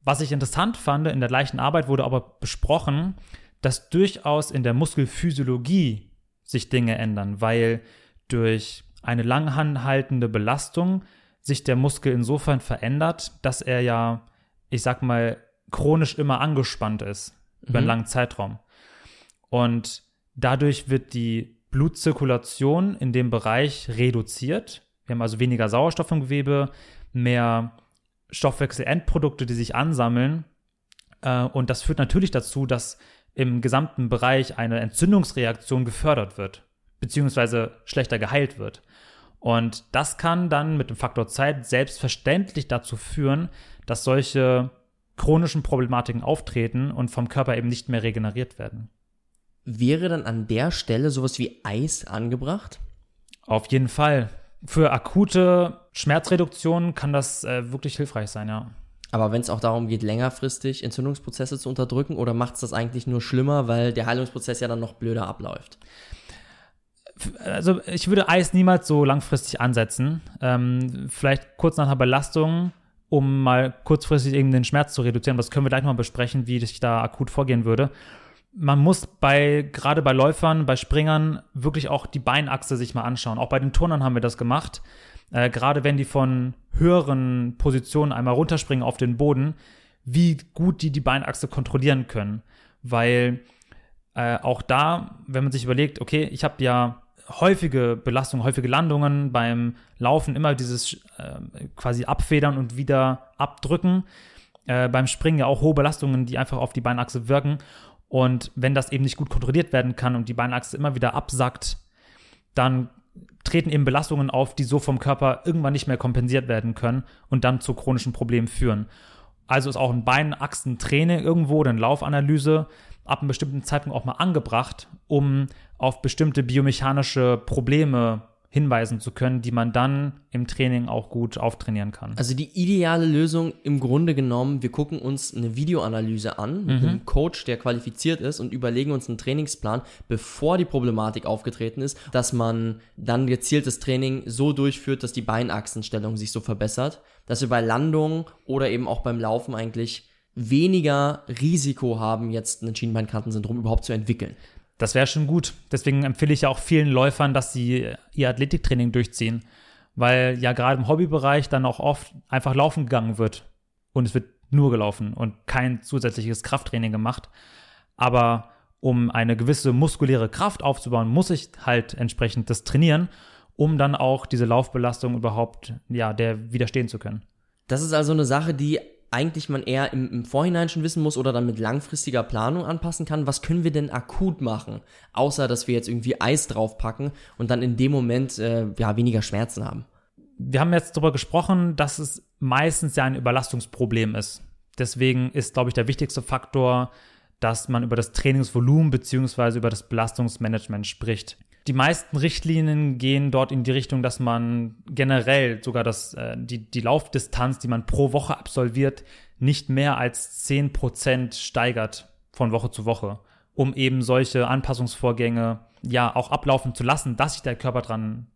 Was ich interessant fand, in der gleichen Arbeit wurde aber besprochen, dass durchaus in der Muskelphysiologie sich Dinge ändern, weil durch eine langanhaltende Belastung sich der Muskel insofern verändert, dass er ja, ich sag mal, chronisch immer angespannt ist über einen mhm. langen Zeitraum. Und dadurch wird die Blutzirkulation in dem Bereich reduziert. Wir haben also weniger Sauerstoff im Gewebe, mehr Stoffwechselendprodukte, die sich ansammeln. Äh, und das führt natürlich dazu, dass im gesamten Bereich eine Entzündungsreaktion gefördert wird, beziehungsweise schlechter geheilt wird. Und das kann dann mit dem Faktor Zeit selbstverständlich dazu führen, dass solche chronischen Problematiken auftreten und vom Körper eben nicht mehr regeneriert werden. Wäre dann an der Stelle sowas wie Eis angebracht? Auf jeden Fall. Für akute Schmerzreduktion kann das äh, wirklich hilfreich sein, ja. Aber wenn es auch darum geht, längerfristig Entzündungsprozesse zu unterdrücken, oder macht es das eigentlich nur schlimmer, weil der Heilungsprozess ja dann noch blöder abläuft? Also ich würde Eis niemals so langfristig ansetzen. Ähm, vielleicht kurz nach einer Belastung um mal kurzfristig eben den Schmerz zu reduzieren. Das können wir gleich mal besprechen, wie ich da akut vorgehen würde. Man muss bei, gerade bei Läufern, bei Springern wirklich auch die Beinachse sich mal anschauen. Auch bei den Turnern haben wir das gemacht. Äh, gerade wenn die von höheren Positionen einmal runterspringen auf den Boden, wie gut die die Beinachse kontrollieren können. Weil äh, auch da, wenn man sich überlegt, okay, ich habe ja häufige Belastungen, häufige Landungen beim Laufen, immer dieses äh, quasi Abfedern und wieder abdrücken. Äh, beim Springen ja auch hohe Belastungen, die einfach auf die Beinachse wirken. Und wenn das eben nicht gut kontrolliert werden kann und die Beinachse immer wieder absackt, dann treten eben Belastungen auf, die so vom Körper irgendwann nicht mehr kompensiert werden können und dann zu chronischen Problemen führen. Also ist auch ein Beinachsentraining irgendwo oder eine Laufanalyse ab einem bestimmten Zeitpunkt auch mal angebracht, um auf bestimmte biomechanische Probleme hinweisen zu können, die man dann im Training auch gut auftrainieren kann. Also die ideale Lösung im Grunde genommen, wir gucken uns eine Videoanalyse an mit Mhm. einem Coach, der qualifiziert ist und überlegen uns einen Trainingsplan, bevor die Problematik aufgetreten ist, dass man dann gezieltes Training so durchführt, dass die Beinachsenstellung sich so verbessert, dass wir bei Landung oder eben auch beim Laufen eigentlich weniger Risiko haben, jetzt ein Schienbeinkantensyndrom überhaupt zu entwickeln. Das wäre schon gut. Deswegen empfehle ich ja auch vielen Läufern, dass sie ihr Athletiktraining durchziehen. Weil ja gerade im Hobbybereich dann auch oft einfach laufen gegangen wird. Und es wird nur gelaufen und kein zusätzliches Krafttraining gemacht. Aber um eine gewisse muskuläre Kraft aufzubauen, muss ich halt entsprechend das trainieren, um dann auch diese Laufbelastung überhaupt, ja, der widerstehen zu können. Das ist also eine Sache, die eigentlich man eher im, im Vorhinein schon wissen muss oder dann mit langfristiger Planung anpassen kann. Was können wir denn akut machen? Außer, dass wir jetzt irgendwie Eis draufpacken und dann in dem Moment äh, ja, weniger Schmerzen haben. wir haben jetzt darüber gesprochen, dass es meistens ja ein Überlastungsproblem ist. Deswegen ist, glaube ich, der wichtigste Faktor, dass man über das Trainingsvolumen beziehungsweise über das Belastungsmanagement spricht. Die meisten Richtlinien gehen dort in die Richtung, dass man generell sogar das, äh, die, die Laufdistanz, die man pro Woche absolviert, nicht mehr als 10% steigert von Woche zu Woche, um eben solche Anpassungsvorgänge ja auch ablaufen zu lassen, dass sich der Körper dran,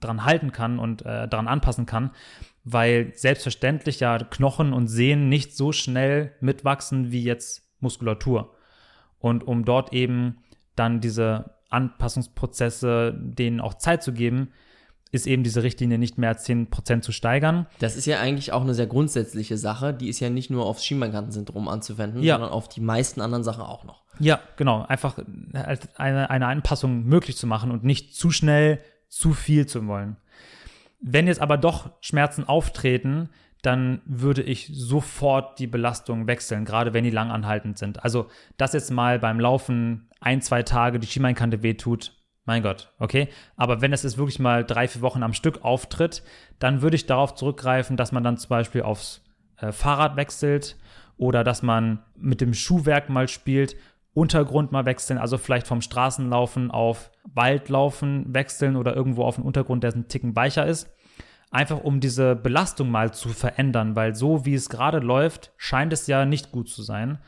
dran halten kann und äh, daran anpassen kann, weil selbstverständlich ja Knochen und Sehnen nicht so schnell mitwachsen wie jetzt Muskulatur. Und um dort eben dann diese Anpassungsprozesse denen auch Zeit zu geben, ist eben diese Richtlinie nicht mehr als 10% zu steigern. Das ist ja eigentlich auch eine sehr grundsätzliche Sache. Die ist ja nicht nur aufs Schienbeinkantensyndrom anzuwenden, Ja. sondern auf die meisten anderen Sachen auch noch. Ja, genau. Einfach halt eine, eine Anpassung möglich zu machen und nicht zu schnell zu viel zu wollen. Wenn jetzt aber doch Schmerzen auftreten, dann würde ich sofort die Belastung wechseln, gerade wenn die lang anhaltend sind. Also, dass jetzt mal beim Laufen ein, zwei Tage die Schienbeinkante wehtut, mein Gott, okay. Aber wenn es jetzt wirklich mal drei, vier Wochen am Stück auftritt, dann würde ich darauf zurückgreifen, dass man dann zum Beispiel aufs äh, Fahrrad wechselt oder dass man mit dem Schuhwerk mal spielt, Untergrund mal wechseln, also vielleicht vom Straßenlaufen auf Waldlaufen wechseln oder irgendwo auf einen Untergrund, der ein Ticken weicher ist. Einfach um diese Belastung mal zu verändern, weil so wie es gerade läuft, scheint es ja nicht gut zu sein.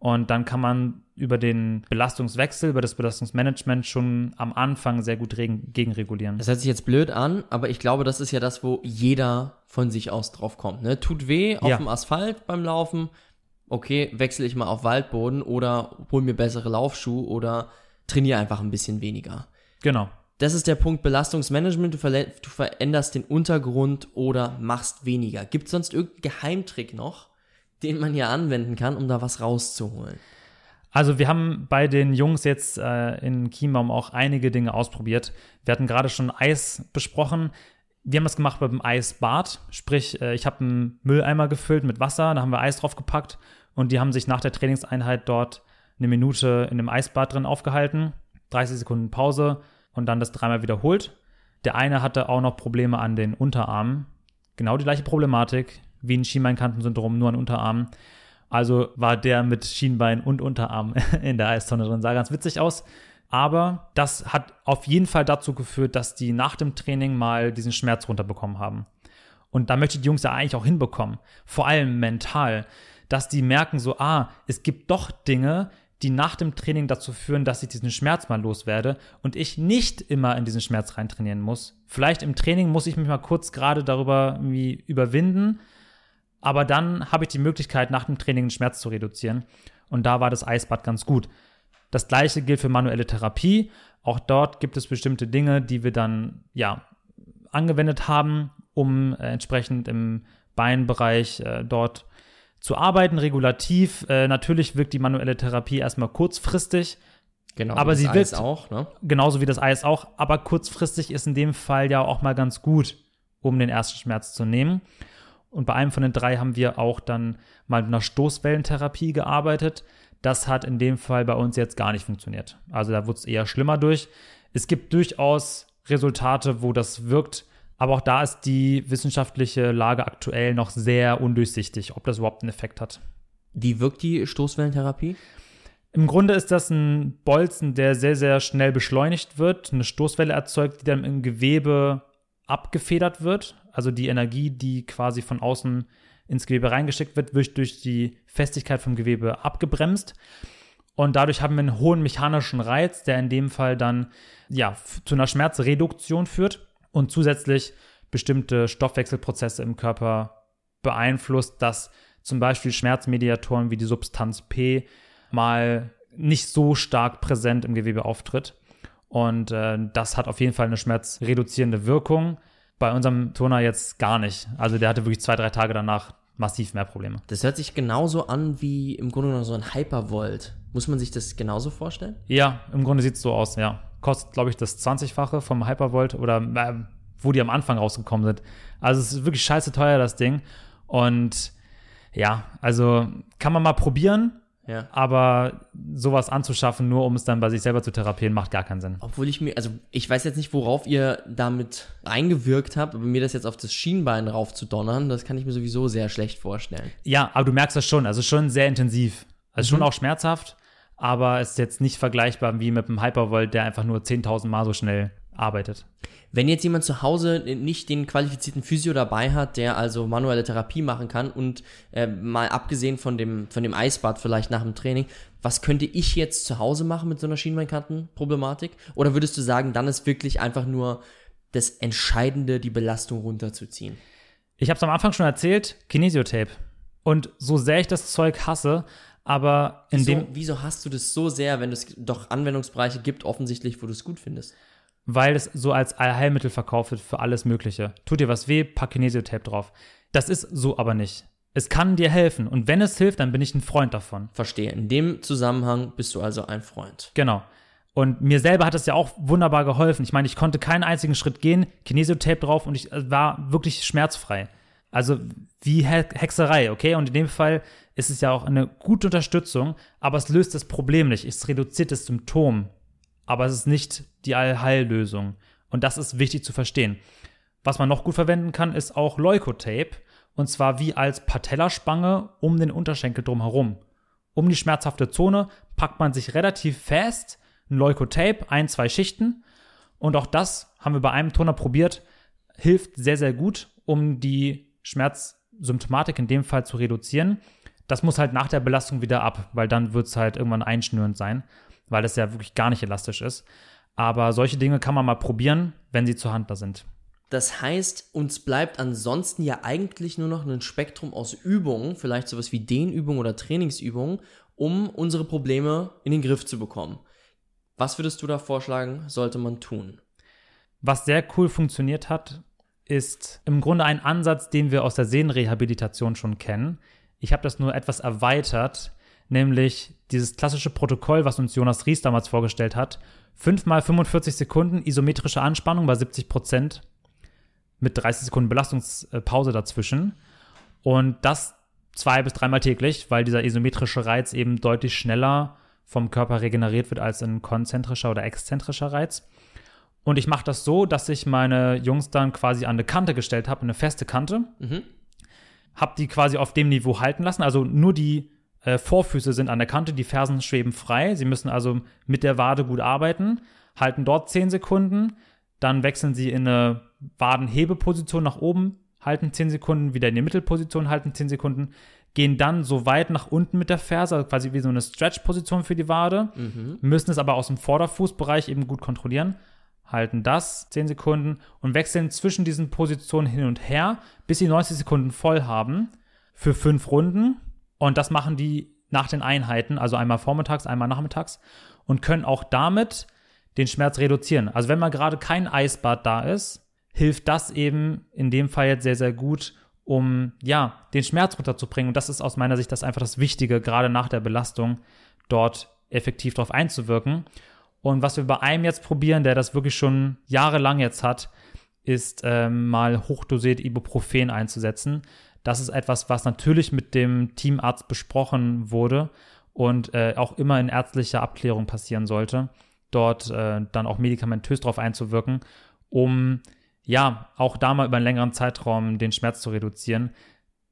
Und dann kann man über den Belastungswechsel, über das Belastungsmanagement schon am Anfang sehr gut gegenregulieren. Das hört sich jetzt blöd an, aber ich glaube, das ist ja das, wo jeder von sich aus drauf kommt. Ne? Tut weh auf Ja. dem Asphalt beim Laufen. Okay, wechsle ich mal auf Waldboden oder hol mir bessere Laufschuhe oder trainiere einfach ein bisschen weniger. Genau. Das ist der Punkt Belastungsmanagement. Du, du veränderst den Untergrund oder machst weniger. Gibt es sonst irgendeinen Geheimtrick noch, den man hier anwenden kann, um da was rauszuholen? Also wir haben bei den Jungs jetzt äh, in Chiembaum auch einige Dinge ausprobiert. Wir hatten gerade schon Eis besprochen. Wir haben das gemacht beim Eisbad. Sprich, äh, ich habe einen Mülleimer gefüllt mit Wasser, da haben wir Eis draufgepackt und die haben sich nach der Trainingseinheit dort eine Minute in dem Eisbad drin aufgehalten, 30 Sekunden Pause und dann das dreimal wiederholt. Der eine hatte auch noch Probleme an den Unterarmen. Genau die gleiche Problematik wie ein Schienbeinkantensyndrom, nur an Unterarmen. Also war der mit Schienbein und Unterarm in der Eistonne drin. Sah ganz witzig aus. Aber das hat auf jeden Fall dazu geführt, dass die nach dem Training mal diesen Schmerz runterbekommen haben. Und da möchte die Jungs ja eigentlich auch hinbekommen. Vor allem mental. Dass die merken so, ah, es gibt doch Dinge, die nach dem Training dazu führen, dass ich diesen Schmerz mal loswerde und ich nicht immer in diesen Schmerz reintrainieren muss. Vielleicht im Training muss ich mich mal kurz gerade darüber irgendwie überwinden, aber dann habe ich die Möglichkeit, nach dem Training den Schmerz zu reduzieren. Und da war das Eisbad ganz gut. Das gleiche gilt für manuelle Therapie. Auch dort gibt es bestimmte Dinge, die wir dann ja angewendet haben, um äh, entsprechend im Beinbereich äh, dort zu arbeiten, regulativ. Äh, natürlich wirkt die manuelle Therapie erstmal kurzfristig, Genau. Aber das sie Eis wirkt- auch, ne? genauso wie das Eis auch, aber kurzfristig ist in dem Fall ja auch mal ganz gut, um den ersten Schmerz zu nehmen. Und bei einem von den drei haben wir auch dann mal mit einer Stoßwellentherapie gearbeitet. Das hat in dem Fall bei uns jetzt gar nicht funktioniert. Also da wurde es eher schlimmer durch. Es gibt durchaus Resultate, wo das wirkt, Aber auch da ist die wissenschaftliche Lage aktuell noch sehr undurchsichtig, ob das überhaupt einen Effekt hat. Wie wirkt die Stoßwellentherapie? Im Grunde ist das ein Bolzen, der sehr, sehr schnell beschleunigt wird, eine Stoßwelle erzeugt, die dann im Gewebe abgefedert wird. Also die Energie, die quasi von außen ins Gewebe reingeschickt wird, wird durch die Festigkeit vom Gewebe abgebremst. Und dadurch haben wir einen hohen mechanischen Reiz, der in dem Fall dann ja zu einer Schmerzreduktion führt und zusätzlich bestimmte Stoffwechselprozesse im Körper beeinflusst, dass zum Beispiel Schmerzmediatoren wie die Substanz P mal nicht so stark präsent im Gewebe auftritt. Und äh, das hat auf jeden Fall eine schmerzreduzierende Wirkung. Bei unserem Toner jetzt gar nicht. Also der hatte wirklich zwei, drei Tage danach massiv mehr Probleme. Das hört sich genauso an wie im Grunde genommen so ein Hypervolt. Muss man sich das genauso vorstellen? Ja, im Grunde sieht es so aus, ja. Kostet, glaube ich, das 20-fache vom Hypervolt oder äh, wo die am Anfang rausgekommen sind. Also es ist wirklich scheiße teuer, das Ding. Und ja, also kann man mal probieren. Ja. Aber sowas anzuschaffen, nur um es dann bei sich selber zu therapieren, macht gar keinen Sinn. Obwohl ich mir, also ich weiß jetzt nicht, worauf ihr damit eingewirkt habt, aber mir das jetzt auf das Schienbein raufzudonnern, das kann ich mir sowieso sehr schlecht vorstellen. Ja, aber du merkst das schon, also schon sehr intensiv. Also Mhm. schon auch schmerzhaft, aber es ist jetzt nicht vergleichbar wie mit einem Hypervolt, der einfach nur 10.000 Mal so schnell arbeitet. Wenn jetzt jemand zu Hause nicht den qualifizierten Physio dabei hat, der also manuelle Therapie machen kann und äh, mal abgesehen von dem, von dem Eisbad vielleicht nach dem Training, was könnte ich jetzt zu Hause machen mit so einer Schienbeinkantenproblematik? Oder würdest du sagen, dann ist wirklich einfach nur das Entscheidende, die Belastung runterzuziehen? Ich habe es am Anfang schon erzählt, Kinesiotape. Und so sehr ich das Zeug hasse, aber in Wieso, dem, wieso hast du das so sehr, wenn es doch Anwendungsbereiche gibt, offensichtlich, wo du es gut findest? weil es so als Allheilmittel verkauft wird für alles Mögliche. Tut dir was weh, pack Kinesiotape drauf. Das ist so aber nicht. Es kann dir helfen. Und wenn es hilft, dann bin ich ein Freund davon. Verstehe. In dem Zusammenhang bist du also ein Freund. Genau. Und mir selber hat es ja auch wunderbar geholfen. Ich meine, ich konnte keinen einzigen Schritt gehen, Kinesiotape drauf und ich äh, war wirklich schmerzfrei. Also wie He Hexerei, okay? Und in dem Fall ist es ja auch eine gute Unterstützung, aber es löst das Problem nicht. Es reduziert das Symptom, aber es ist nicht die Allheillösung. Und das ist wichtig zu verstehen. Was man noch gut verwenden kann, ist auch Leukotape. Und zwar wie als Patellaspange um den Unterschenkel drumherum. Um die schmerzhafte Zone packt man sich relativ fest ein Leukotape, ein, zwei Schichten. Und auch das haben wir bei einem Toner probiert. Hilft sehr, sehr gut, um die Schmerzsymptomatik in dem Fall zu reduzieren. Das muss halt nach der Belastung wieder ab, weil dann wird es halt irgendwann einschnürend sein, weil das ja wirklich gar nicht elastisch ist. Aber solche Dinge kann man mal probieren, wenn sie zur Hand da sind. Das heißt, uns bleibt ansonsten ja eigentlich nur noch ein Spektrum aus Übungen, vielleicht sowas wie Dehnübungen oder Trainingsübungen, um unsere Probleme in den Griff zu bekommen. Was würdest du da vorschlagen, sollte man tun? Was sehr cool funktioniert hat, ist im Grunde ein Ansatz, den wir aus der Sehnenrehabilitation schon kennen. Ich habe das nur etwas erweitert, nämlich dieses klassische Protokoll, was uns Jonas Ries damals vorgestellt hat. 5 mal 45 Sekunden isometrische Anspannung bei 70 Prozent mit 30 Sekunden Belastungspause dazwischen. Und das zwei bis dreimal täglich, weil dieser isometrische Reiz eben deutlich schneller vom Körper regeneriert wird als ein konzentrischer oder exzentrischer Reiz. Und ich mache das so, dass ich meine Jungs dann quasi an eine Kante gestellt habe, eine feste Kante. Mhm. Habe die quasi auf dem Niveau halten lassen. Also nur die äh, Vorfüße sind an der Kante, die Fersen schweben frei. Sie müssen also mit der Wade gut arbeiten. Halten dort 10 Sekunden. Dann wechseln sie in eine Wadenhebeposition nach oben, halten 10 Sekunden, wieder in die Mittelposition, halten 10 Sekunden, gehen dann so weit nach unten mit der Ferse, also quasi wie so eine Stretch-Position für die Wade, müssen es aber aus dem Vorderfußbereich eben gut kontrollieren, halten das 10 Sekunden und wechseln zwischen diesen Positionen hin und her, bis sie 90 Sekunden voll haben für fünf Runden. Und das machen die nach den Einheiten, also einmal vormittags, einmal nachmittags und können auch damit den Schmerz reduzieren. Also wenn mal gerade kein Eisbad da ist, hilft das eben in dem Fall jetzt sehr, sehr gut, um ja, den Schmerz runterzubringen. Und das ist aus meiner Sicht das einfach das Wichtige, gerade nach der Belastung, dort effektiv drauf einzuwirken. Und was wir bei einem jetzt probieren, der das wirklich schon jahrelang jetzt hat, ist ähm, mal hochdosiert Ibuprofen einzusetzen. Das ist etwas, was natürlich mit dem Teamarzt besprochen wurde und äh, auch immer in ärztlicher Abklärung passieren sollte, dort äh, dann auch medikamentös drauf einzuwirken, um ja, auch da mal über einen längeren Zeitraum den Schmerz zu reduzieren.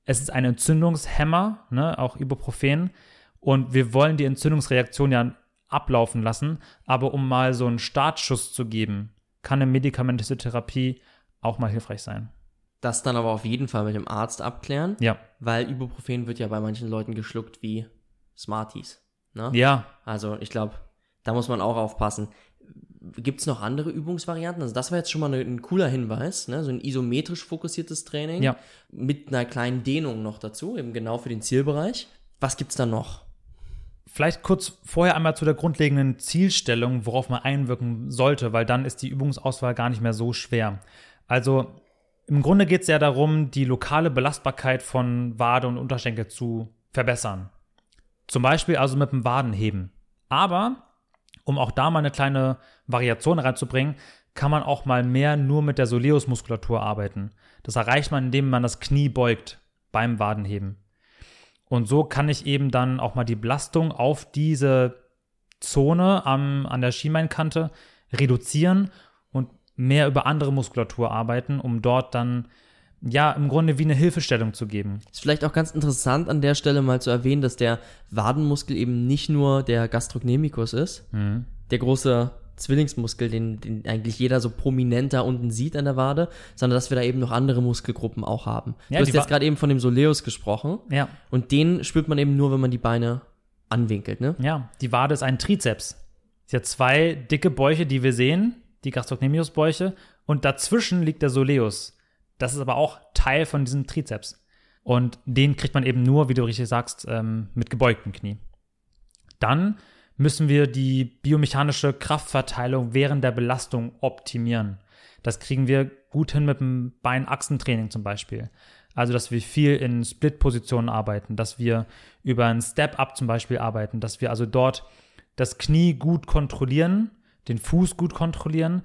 Es ist ein Entzündungshemmer, ne, auch Ibuprofen. Und wir wollen die Entzündungsreaktion ja ablaufen lassen. Aber um mal so einen Startschuss zu geben, kann eine medikamentöse Therapie auch mal hilfreich sein. Das dann aber auf jeden Fall mit dem Arzt abklären. Ja. Weil Ibuprofen wird ja bei manchen Leuten geschluckt wie Smarties. Ne? Ja. Also ich glaube, da muss man auch aufpassen. Gibt es noch andere Übungsvarianten? Also das war jetzt schon mal ein cooler Hinweis, ne? so ein isometrisch fokussiertes Training Ja. mit einer kleinen Dehnung noch dazu, eben genau für den Zielbereich. Was gibt's da noch? Vielleicht kurz vorher einmal zu der grundlegenden Zielstellung, worauf man einwirken sollte, weil dann ist die Übungsauswahl gar nicht mehr so schwer. Also im Grunde geht es ja darum, die lokale Belastbarkeit von Wade und Unterschenkel zu verbessern. Zum Beispiel also mit dem Wadenheben. Aber um auch da mal eine kleine Variation reinzubringen, kann man auch mal mehr nur mit der Soleus-Muskulatur arbeiten. Das erreicht man, indem man das Knie beugt beim Wadenheben. Und so kann ich eben dann auch mal die Belastung auf diese Zone am, an der Schienbeinkante reduzieren und mehr über andere Muskulatur arbeiten, um dort dann ja im Grunde wie eine Hilfestellung zu geben. Ist vielleicht auch ganz interessant an der Stelle mal zu erwähnen, dass der Wadenmuskel eben nicht nur der Gastrocnemicus ist, der große Zwillingsmuskel, den, den eigentlich jeder so prominent da unten sieht an der Wade, sondern dass wir da eben noch andere Muskelgruppen auch haben. Ja, du hast jetzt gerade eben von dem Soleus gesprochen Ja, und den spürt man eben nur, wenn man die Beine anwinkelt, ne? ja, die Wade ist ein Trizeps. Sie hat zwei dicke Bäuche, die wir sehen, die Gastrocnemius-Bäuche, und dazwischen liegt der Soleus. Das ist aber auch Teil von diesem Trizeps. Und den kriegt man eben nur, wie du richtig sagst, ähm, mit gebeugtem Knie. Dann müssen wir die biomechanische Kraftverteilung während der Belastung optimieren. Das kriegen wir gut hin mit dem Beinachsentraining zum Beispiel. Also, dass wir viel in Split-Positionen arbeiten, dass wir über ein Step-Up zum Beispiel arbeiten, dass wir also dort das Knie gut kontrollieren, den Fuß gut kontrollieren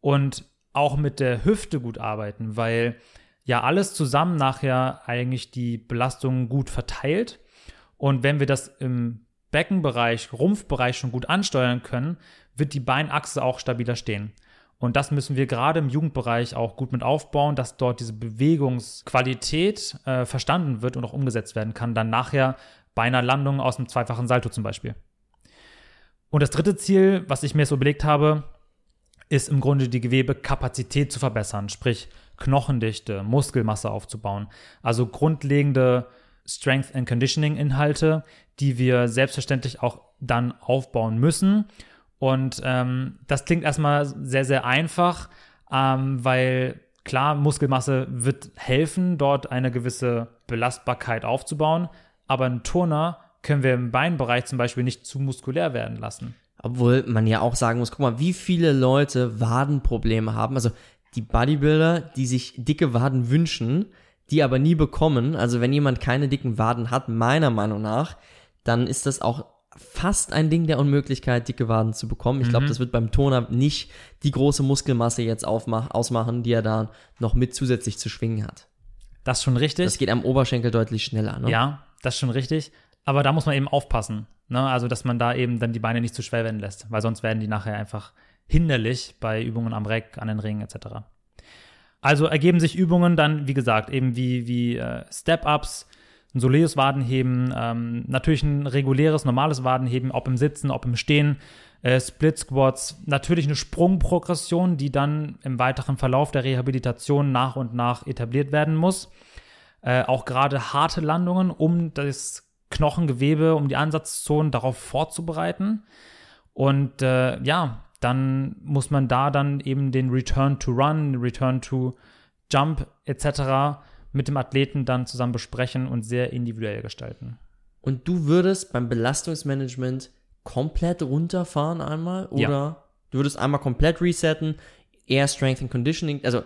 und auch mit der Hüfte gut arbeiten, weil ja alles zusammen nachher eigentlich die Belastung gut verteilt. Und wenn wir das im Beckenbereich, Rumpfbereich schon gut ansteuern können, wird die Beinachse auch stabiler stehen. Und das müssen wir gerade im Jugendbereich auch gut mit aufbauen, dass dort diese Bewegungsqualität äh, verstanden wird und auch umgesetzt werden kann. Dann nachher bei einer Landung aus einem zweifachen Salto zum Beispiel. Und das dritte Ziel, was ich mir so überlegt habe, ist im Grunde die Gewebekapazität zu verbessern, sprich Knochendichte, Muskelmasse aufzubauen. Also grundlegende Strength and Conditioning Inhalte, die wir selbstverständlich auch dann aufbauen müssen. Und ähm, das klingt erstmal sehr, sehr einfach, ähm, weil klar, Muskelmasse wird helfen, dort eine gewisse Belastbarkeit aufzubauen. Aber einen Turner können wir im Beinbereich zum Beispiel nicht zu muskulär werden lassen. Obwohl man ja auch sagen muss, guck mal, wie viele Leute Wadenprobleme haben. Also die Bodybuilder, die sich dicke Waden wünschen, die aber nie bekommen. Also wenn jemand keine dicken Waden hat, meiner Meinung nach, dann ist das auch fast ein Ding der Unmöglichkeit, dicke Waden zu bekommen. Ich glaube, das wird beim Toner nicht die große Muskelmasse jetzt ausmachen, die er da noch mit zusätzlich zu schwingen hat. Das ist schon richtig. Das geht am Oberschenkel deutlich schneller. Ne? Ja, das ist schon richtig. Aber da muss man eben aufpassen. Ne? Also, dass man da eben dann die Beine nicht zu schwer werden lässt, weil sonst werden die nachher einfach hinderlich bei Übungen am Reck, an den Ringen etc. Also ergeben sich Übungen dann, wie gesagt, eben wie, wie äh, Step-Ups, ein Soleus Wadenheben, ähm, natürlich ein reguläres, normales Wadenheben, ob im Sitzen, ob im Stehen, äh, Split Squats, natürlich eine Sprungprogression, die dann im weiteren Verlauf der Rehabilitation nach und nach etabliert werden muss äh, auch gerade harte Landungen, um das Knochengewebe, um die Ansatzzonen darauf vorzubereiten. Und äh, ja, dann muss man da dann eben den Return to Run, Return to Jump etc. mit dem Athleten dann zusammen besprechen und sehr individuell gestalten. Und du würdest beim Belastungsmanagement komplett runterfahren einmal? Oder Ja. du würdest einmal komplett resetten, eher Strength and Conditioning, also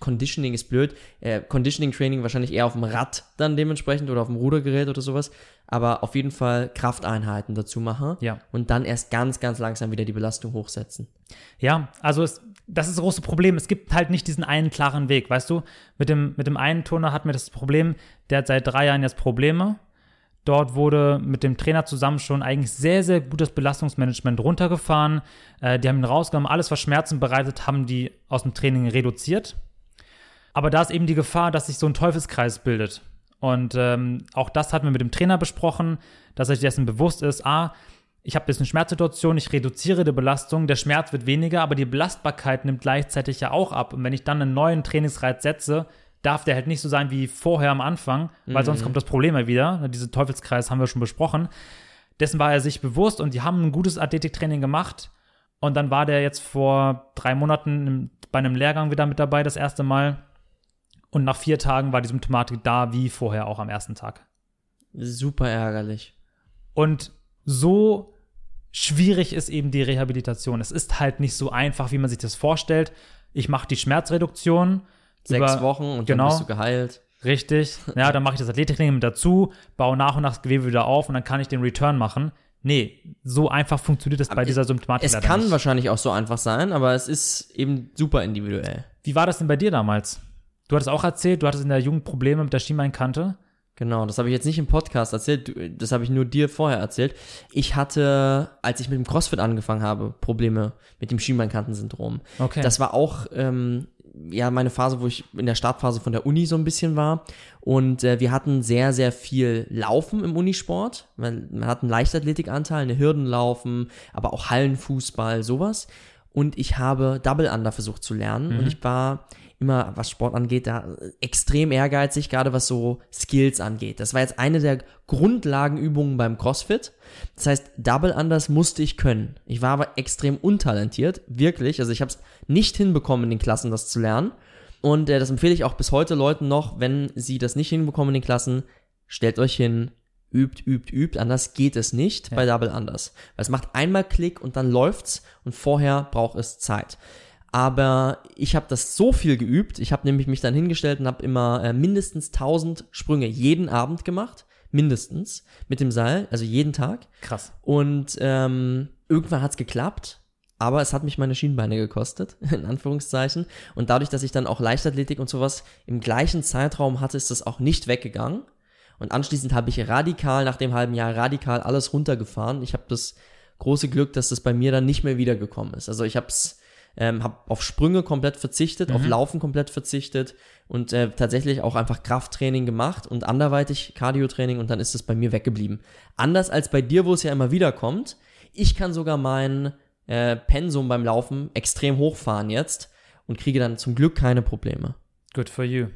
Conditioning ist blöd, äh, Conditioning Training wahrscheinlich eher auf dem Rad dann dementsprechend oder auf dem Rudergerät oder sowas, aber auf jeden Fall Krafteinheiten dazu machen Ja. und dann erst ganz, ganz langsam wieder die Belastung hochsetzen. Ja, also es, das ist das große Problem. Es gibt halt nicht diesen einen klaren Weg, weißt du? Mit dem, mit dem einen Turner hatten wir das Problem, der hat seit drei Jahren jetzt Probleme. Dort wurde mit dem Trainer zusammen schon eigentlich sehr, sehr gutes Belastungsmanagement runtergefahren. Äh, die haben ihn rausgenommen, alles, was Schmerzen bereitet, haben die aus dem Training reduziert. Aber da ist eben die Gefahr, dass sich so ein Teufelskreis bildet. Und ähm, auch das hatten wir mit dem Trainer besprochen, dass er sich dessen bewusst ist, ah, ich habe jetzt eine Schmerzsituation, ich reduziere die Belastung, der Schmerz wird weniger, aber die Belastbarkeit nimmt gleichzeitig ja auch ab. Und wenn ich dann einen neuen Trainingsreiz setze, darf der halt nicht so sein wie vorher am Anfang, weil mhm. sonst kommt das Problem ja wieder. Diese Teufelskreis haben wir schon besprochen. Dessen war er sich bewusst und die haben ein gutes Athletiktraining gemacht. Und dann war der jetzt vor drei Monaten bei einem Lehrgang wieder mit dabei, das erste Mal. Und nach vier Tagen war die Symptomatik da, wie vorher auch am ersten Tag. Super ärgerlich. Und so schwierig ist eben die Rehabilitation. Es ist halt nicht so einfach, wie man sich das vorstellt. Ich mache die Schmerzreduktion. Sechs über, Wochen und genau, dann bist du geheilt. Richtig. Ja, dann mache ich das Athletiktraining mit dazu, baue nach und nach das Gewebe wieder auf und dann kann ich den Return machen. Nee, so einfach funktioniert das bei dieser Symptomatik Es kann nicht. wahrscheinlich auch so einfach sein, aber es ist eben super individuell. Wie war das denn bei dir damals? Du hattest auch erzählt, du hattest in der Jugend Probleme mit der Schienbeinkante. Genau, das habe ich jetzt nicht im Podcast erzählt, das habe ich nur dir vorher erzählt. Ich hatte, als ich mit dem CrossFit angefangen habe, Probleme mit dem Schienbeinkantensyndrom. Okay. Das war auch ähm, ja meine Phase, wo ich in der Startphase von der Uni so ein bisschen war. Und äh, wir hatten sehr, sehr viel Laufen im Unisport. Man, man hat einen Leichtathletikanteil, eine Hürdenlaufen, aber auch Hallenfußball, sowas. Und ich habe Double Under versucht zu lernen. Mhm. Und ich war immer, was Sport angeht, da extrem ehrgeizig, gerade was so Skills angeht. Das war jetzt eine der Grundlagenübungen beim CrossFit. Das heißt, Double Unders musste ich können. Ich war aber extrem untalentiert, wirklich. Also ich habe es nicht hinbekommen, in den Klassen das zu lernen. Und äh, das empfehle ich auch bis heute Leuten noch, wenn sie das nicht hinbekommen in den Klassen, stellt euch hin, übt, übt, übt. Anders geht es nicht ja. bei Double Unders. Weil es macht einmal Klick und dann läuft's und vorher braucht es Zeit. Aber ich habe das so viel geübt. Ich habe nämlich mich dann hingestellt und habe immer äh, mindestens 1000 Sprünge jeden Abend gemacht. Mindestens. Mit dem Seil. Also jeden Tag. Krass. Und ähm, irgendwann hat's geklappt. Aber es hat mich meine Schienbeine gekostet, in Anführungszeichen. Und dadurch, dass ich dann auch Leichtathletik und sowas im gleichen Zeitraum hatte, ist das auch nicht weggegangen. Und anschließend habe ich radikal, nach dem halben Jahr, radikal alles runtergefahren. Ich habe das große Glück, dass das bei mir dann nicht mehr wiedergekommen ist. Also ich habe es ähm, habe auf Sprünge komplett verzichtet, mhm. auf Laufen komplett verzichtet und äh, tatsächlich auch einfach Krafttraining gemacht und anderweitig Cardiotraining und dann ist es bei mir weggeblieben. Anders als bei dir, wo es ja immer wieder kommt. Ich kann sogar mein äh, Pensum beim Laufen extrem hochfahren jetzt und kriege dann zum Glück keine Probleme. Good for you.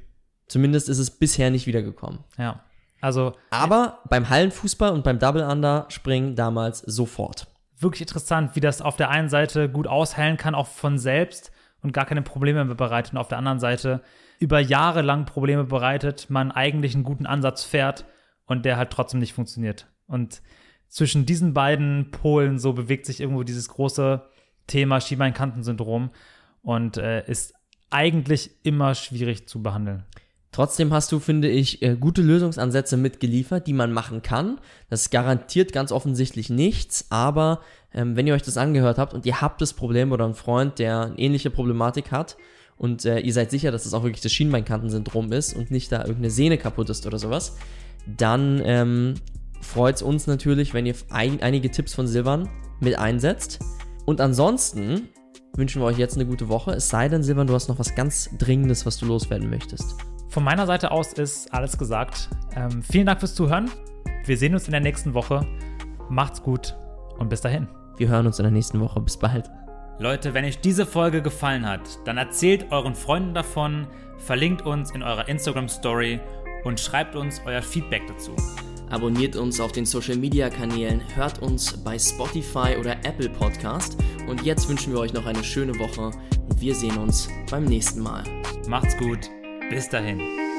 Zumindest ist es bisher nicht wiedergekommen. Ja. Also. Aber beim Hallenfußball und beim Double Under Springen damals sofort wirklich interessant, wie das auf der einen Seite gut ausheilen kann, auch von selbst und gar keine Probleme mehr bereitet und auf der anderen Seite über Jahre lang Probleme bereitet, man eigentlich einen guten Ansatz fährt und der halt trotzdem nicht funktioniert. Und zwischen diesen beiden Polen so bewegt sich irgendwo dieses große Thema Schienbeinkantensyndrom und äh, ist eigentlich immer schwierig zu behandeln. Trotzdem hast du, finde ich, äh, gute Lösungsansätze mitgeliefert, die man machen kann. Das garantiert ganz offensichtlich nichts, aber ähm, wenn ihr euch das angehört habt und ihr habt das Problem oder einen Freund, der eine ähnliche Problematik hat und äh, ihr seid sicher, dass das auch wirklich das Schienbeinkantensyndrom ist und nicht da irgendeine Sehne kaputt ist oder sowas, dann ähm, freut es uns natürlich, wenn ihr ein, einige Tipps von Silvan mit einsetzt. Und ansonsten wünschen wir euch jetzt eine gute Woche. Es sei denn, Silvan, du hast noch was ganz Dringendes, was du loswerden möchtest. Von meiner Seite aus ist alles gesagt. Ähm, vielen Dank fürs Zuhören. Wir sehen uns in der nächsten Woche. Macht's gut und bis dahin. Wir hören uns in der nächsten Woche. Bis bald. Leute, wenn euch diese Folge gefallen hat, dann erzählt euren Freunden davon, verlinkt uns in eurer Instagram Story und schreibt uns euer Feedback dazu. Abonniert uns auf den Social Media Kanälen, hört uns bei Spotify oder Apple Podcast und jetzt wünschen wir euch noch eine schöne Woche und wir sehen uns beim nächsten Mal. Macht's gut. Bis dahin.